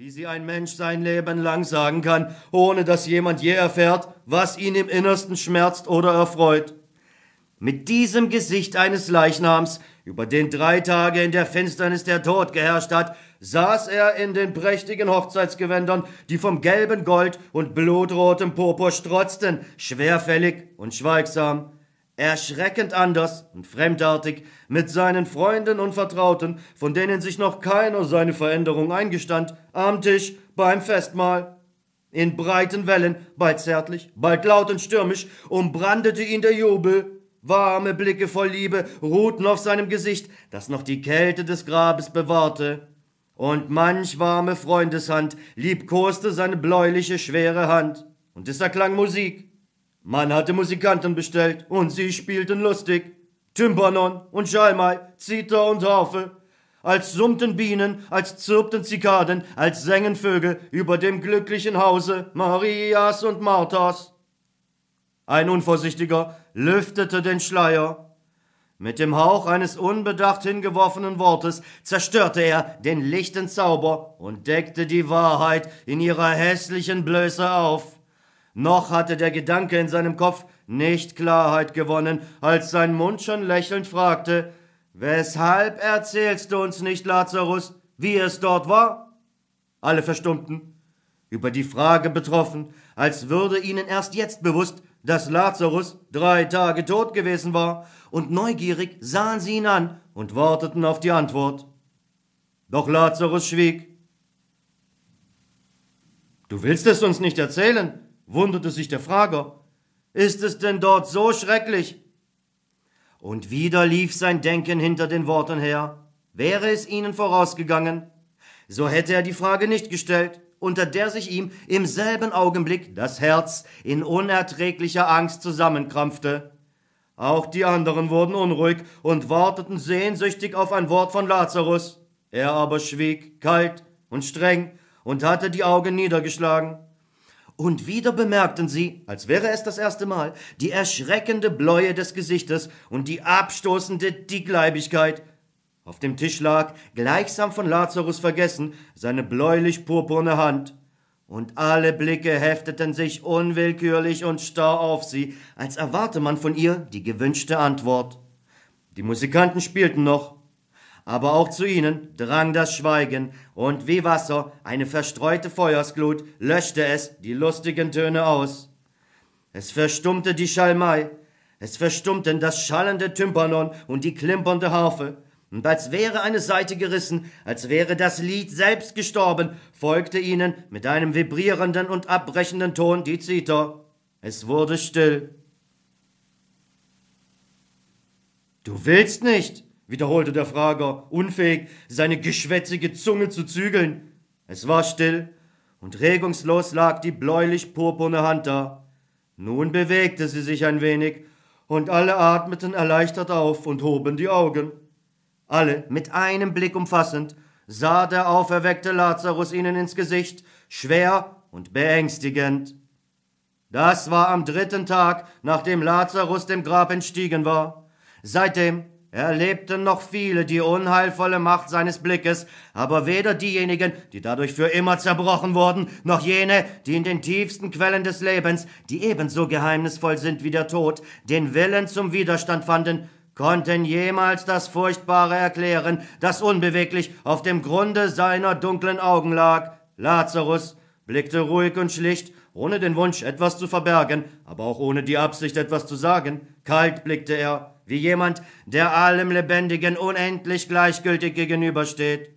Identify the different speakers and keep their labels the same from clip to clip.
Speaker 1: wie sie ein Mensch sein Leben lang sagen kann, ohne dass jemand je erfährt, was ihn im Innersten schmerzt oder erfreut. Mit diesem Gesicht eines Leichnams, über den drei Tage in der Finsternis der Tod geherrscht hat, saß er in den prächtigen Hochzeitsgewändern, die vom gelben Gold und blutrotem Purpur strotzten, schwerfällig und schweigsam erschreckend anders und fremdartig mit seinen Freunden und Vertrauten, von denen sich noch keiner seine Veränderung eingestand, am Tisch beim Festmahl. In breiten Wellen, bald zärtlich, bald laut und stürmisch, umbrandete ihn der Jubel. Warme Blicke voll Liebe ruhten auf seinem Gesicht, das noch die Kälte des Grabes bewahrte. Und manch warme Freundeshand liebkoste seine bläuliche, schwere Hand. Und es erklang Musik, man hatte Musikanten bestellt und sie spielten lustig. Tympanon und Schalmei, Zither und Harfe. Als summten Bienen, als zirpten Zikaden, als sängen Vögel über dem glücklichen Hause Marias und Marthas. Ein Unvorsichtiger lüftete den Schleier. Mit dem Hauch eines unbedacht hingeworfenen Wortes zerstörte er den lichten Zauber und deckte die Wahrheit in ihrer hässlichen Blöße auf. Noch hatte der Gedanke in seinem Kopf nicht Klarheit gewonnen, als sein Mund schon lächelnd fragte, Weshalb erzählst du uns nicht, Lazarus, wie es dort war? Alle verstummten, über die Frage betroffen, als würde ihnen erst jetzt bewusst, dass Lazarus drei Tage tot gewesen war, und neugierig sahen sie ihn an und warteten auf die Antwort. Doch Lazarus schwieg. Du willst es uns nicht erzählen, wunderte sich der Frager. Ist es denn dort so schrecklich? Und wieder lief sein Denken hinter den Worten her. Wäre es ihnen vorausgegangen, so hätte er die Frage nicht gestellt, unter der sich ihm im selben Augenblick das Herz in unerträglicher Angst zusammenkrampfte. Auch die anderen wurden unruhig und warteten sehnsüchtig auf ein Wort von Lazarus. Er aber schwieg, kalt und streng, und hatte die Augen niedergeschlagen. Und wieder bemerkten sie, als wäre es das erste Mal, die erschreckende Bläue des Gesichtes und die abstoßende Dickleibigkeit. Auf dem Tisch lag, gleichsam von Lazarus vergessen, seine bläulich-purpurne Hand. Und alle Blicke hefteten sich unwillkürlich und starr auf sie, als erwarte man von ihr die gewünschte Antwort. Die Musikanten spielten noch, aber auch zu ihnen drang das Schweigen, und wie Wasser eine verstreute Feuersglut löschte es die lustigen Töne aus. Es verstummte die Schalmei, es verstummten das schallende Tympanon und die klimpernde Harfe, und als wäre eine Seite gerissen, als wäre das Lied selbst gestorben, folgte ihnen mit einem vibrierenden und abbrechenden Ton die Zither. Es wurde still. Du willst nicht, wiederholte der Frager, unfähig, seine geschwätzige Zunge zu zügeln. Es war still, und regungslos lag die bläulich-purpurne Hand da. Nun bewegte sie sich ein wenig, und alle atmeten erleichtert auf und hoben die Augen. Alle, mit einem Blick umfassend, sah der auferweckte Lazarus ihnen ins Gesicht, schwer und beängstigend. Das war am dritten Tag, nachdem Lazarus dem Grab entstiegen war. Seitdem erlebten noch viele die unheilvolle Macht seines Blickes, aber weder diejenigen, die dadurch für immer zerbrochen wurden, noch jene, die in den tiefsten Quellen des Lebens, die ebenso geheimnisvoll sind wie der Tod, den Willen zum Widerstand fanden, konnten jemals das Furchtbare erklären, das unbeweglich auf dem Grunde seiner dunklen Augen lag. Lazarus blickte ruhig und schlicht, ohne den Wunsch, etwas zu verbergen, aber auch ohne die Absicht, etwas zu sagen. Kalt blickte er, wie jemand, der allem Lebendigen unendlich gleichgültig gegenübersteht.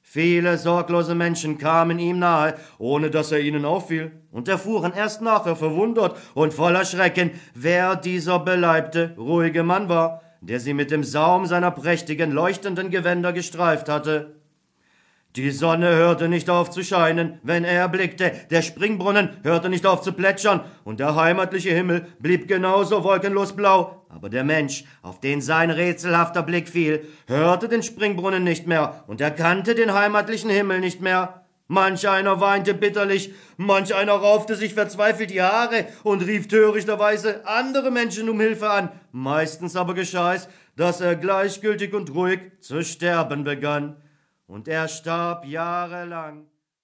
Speaker 1: Viele sorglose Menschen kamen ihm nahe, ohne dass er ihnen auffiel, und erfuhren erst nachher verwundert und voller Schrecken, wer dieser beleibte, ruhige Mann war, der sie mit dem Saum seiner prächtigen, leuchtenden Gewänder gestreift hatte. Die Sonne hörte nicht auf zu scheinen, wenn er blickte, der Springbrunnen hörte nicht auf zu plätschern, und der heimatliche Himmel blieb genauso wolkenlos blau, aber der Mensch, auf den sein rätselhafter Blick fiel, hörte den Springbrunnen nicht mehr. Und erkannte den heimatlichen Himmel nicht mehr. Manch einer weinte bitterlich, manch einer raufte sich verzweifelt die Haare und rief törichterweise andere Menschen um Hilfe an. Meistens aber geschah es, dass er gleichgültig und ruhig zu sterben begann und er starb jahrelang.